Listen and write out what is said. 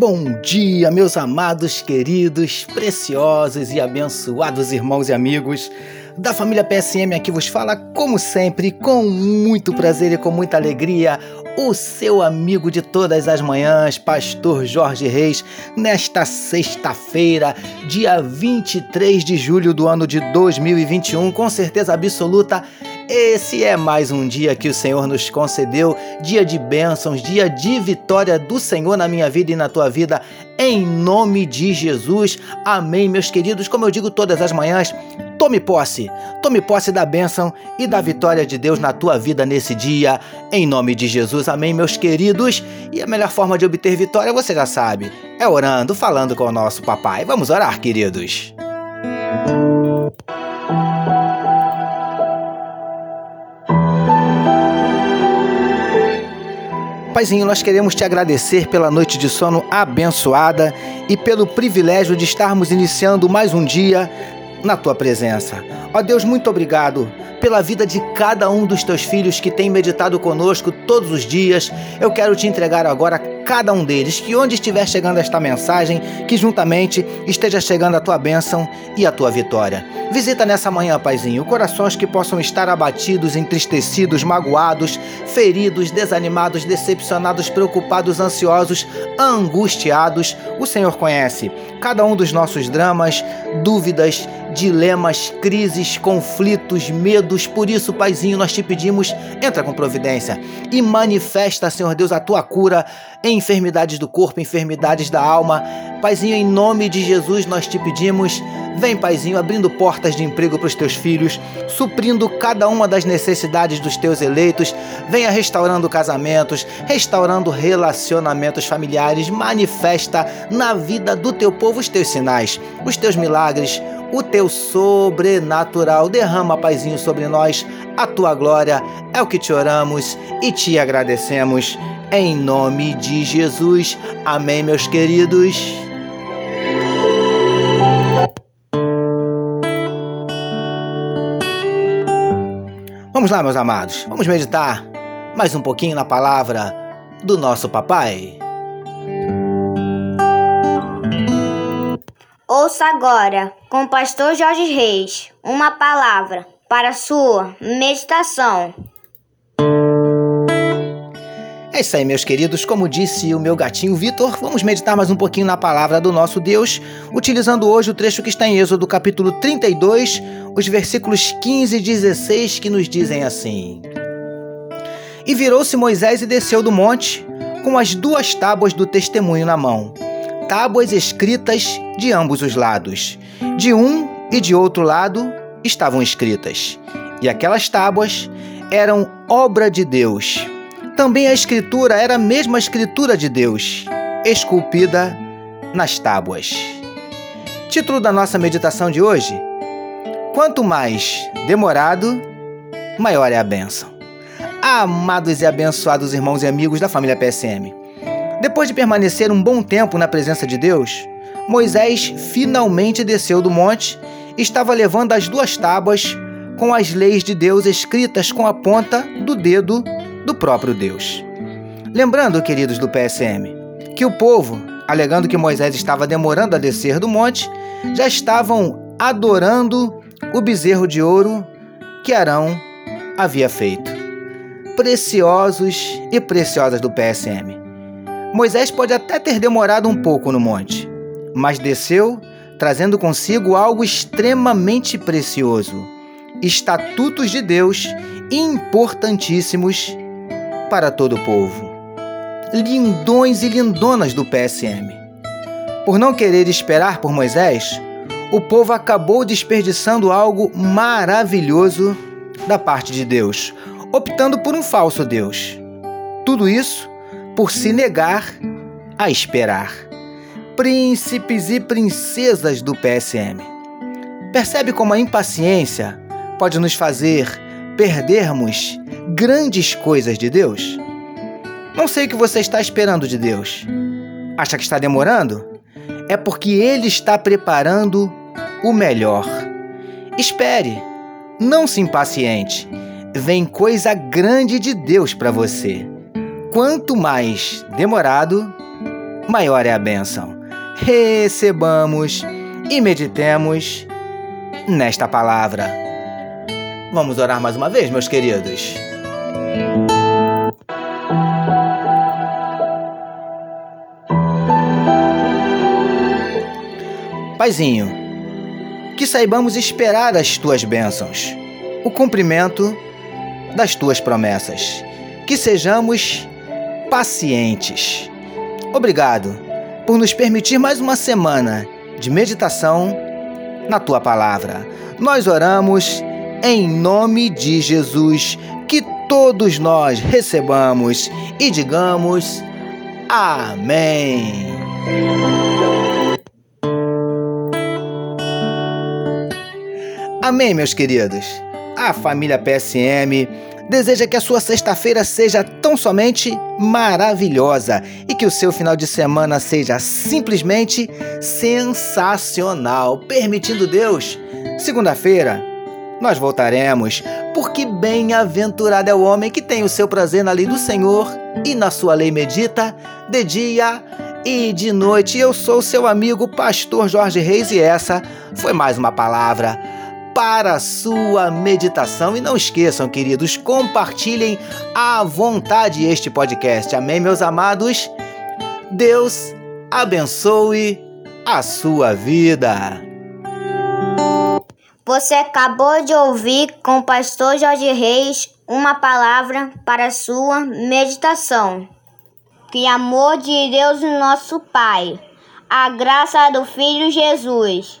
Bom dia, meus amados, queridos, preciosos e abençoados irmãos e amigos da família PSM aqui vos fala, como sempre, com muito prazer e com muita alegria, o seu amigo de todas as manhãs, Pastor Jorge Reis, nesta sexta-feira, dia 23 de julho do ano de 2021, com certeza absoluta. Esse é mais um dia que o Senhor nos concedeu, dia de bênçãos, dia de vitória do Senhor na minha vida e na tua vida, em nome de Jesus. Amém, meus queridos. Como eu digo todas as manhãs, tome posse, tome posse da bênção e da vitória de Deus na tua vida nesse dia, em nome de Jesus. Amém, meus queridos. E a melhor forma de obter vitória, você já sabe, é orando, falando com o nosso papai. Vamos orar, queridos. Paizinho, nós queremos te agradecer pela noite de sono abençoada e pelo privilégio de estarmos iniciando mais um dia na tua presença. Ó Deus, muito obrigado pela vida de cada um dos teus filhos que tem meditado conosco todos os dias. Eu quero te entregar agora cada um deles, que onde estiver chegando esta mensagem, que juntamente esteja chegando a tua bênção e a tua vitória. Visita nessa manhã, Paizinho, corações que possam estar abatidos, entristecidos, magoados, feridos, desanimados, decepcionados, preocupados, ansiosos, angustiados. O Senhor conhece cada um dos nossos dramas, dúvidas, dilemas, crises, conflitos, medos. Por isso, Paizinho, nós te pedimos, entra com providência e manifesta, Senhor Deus, a tua cura em enfermidades do corpo, enfermidades da alma. Paizinho, em nome de Jesus, nós te pedimos, vem, Paizinho, abrindo portas de emprego para os teus filhos, suprindo cada uma das necessidades dos teus eleitos, venha restaurando casamentos, restaurando relacionamentos familiares, manifesta na vida do teu povo os teus sinais, os teus milagres, o teu sobrenatural. Derrama, Paizinho, sobre nós a tua glória. É o que te oramos e te agradecemos. Em nome de Jesus. Amém, meus queridos. Vamos lá, meus amados. Vamos meditar mais um pouquinho na palavra do nosso papai. Ouça agora, com o pastor Jorge Reis, uma palavra para sua meditação. É isso aí, meus queridos. Como disse o meu gatinho Vitor, vamos meditar mais um pouquinho na palavra do nosso Deus, utilizando hoje o trecho que está em Êxodo, capítulo 32, os versículos 15 e 16, que nos dizem assim: E virou-se Moisés e desceu do monte, com as duas tábuas do testemunho na mão tábuas escritas de ambos os lados. De um e de outro lado estavam escritas. E aquelas tábuas eram obra de Deus. Também a escritura era a mesma escritura de Deus, esculpida nas tábuas. Título da nossa meditação de hoje: Quanto mais demorado, maior é a bênção. Amados e abençoados irmãos e amigos da família PSM. Depois de permanecer um bom tempo na presença de Deus, Moisés finalmente desceu do monte e estava levando as duas tábuas com as leis de Deus escritas com a ponta do dedo do próprio Deus. Lembrando, queridos do PSM, que o povo, alegando que Moisés estava demorando a descer do monte, já estavam adorando o bezerro de ouro que Arão havia feito. Preciosos e preciosas do PSM. Moisés pode até ter demorado um pouco no monte, mas desceu trazendo consigo algo extremamente precioso: estatutos de Deus importantíssimos para todo o povo. Lindões e lindonas do PSM. Por não querer esperar por Moisés, o povo acabou desperdiçando algo maravilhoso da parte de Deus, optando por um falso Deus. Tudo isso por se negar a esperar. Príncipes e princesas do PSM. Percebe como a impaciência pode nos fazer perdermos grandes coisas de Deus? Não sei o que você está esperando de Deus. Acha que está demorando? É porque Ele está preparando o melhor. Espere, não se impaciente. Vem coisa grande de Deus para você. Quanto mais demorado, maior é a bênção. Recebamos e meditemos nesta palavra. Vamos orar mais uma vez, meus queridos. Paizinho, que saibamos esperar as tuas bênçãos, o cumprimento das tuas promessas, que sejamos pacientes. Obrigado por nos permitir mais uma semana de meditação na tua palavra. Nós oramos em nome de Jesus, que todos nós recebamos e digamos Amém. Amém, meus queridos. A família PSM deseja que a sua sexta-feira seja tão somente maravilhosa e que o seu final de semana seja simplesmente sensacional. Permitindo Deus, segunda-feira nós voltaremos, porque bem-aventurado é o homem que tem o seu prazer na lei do Senhor e na sua lei medita de dia e de noite. Eu sou seu amigo pastor Jorge Reis e essa foi mais uma palavra para a sua meditação. E não esqueçam, queridos, compartilhem à vontade este podcast. Amém, meus amados? Deus abençoe a sua vida. Você acabou de ouvir com o pastor Jorge Reis uma palavra para a sua meditação. Que amor de Deus, nosso Pai, a graça do Filho Jesus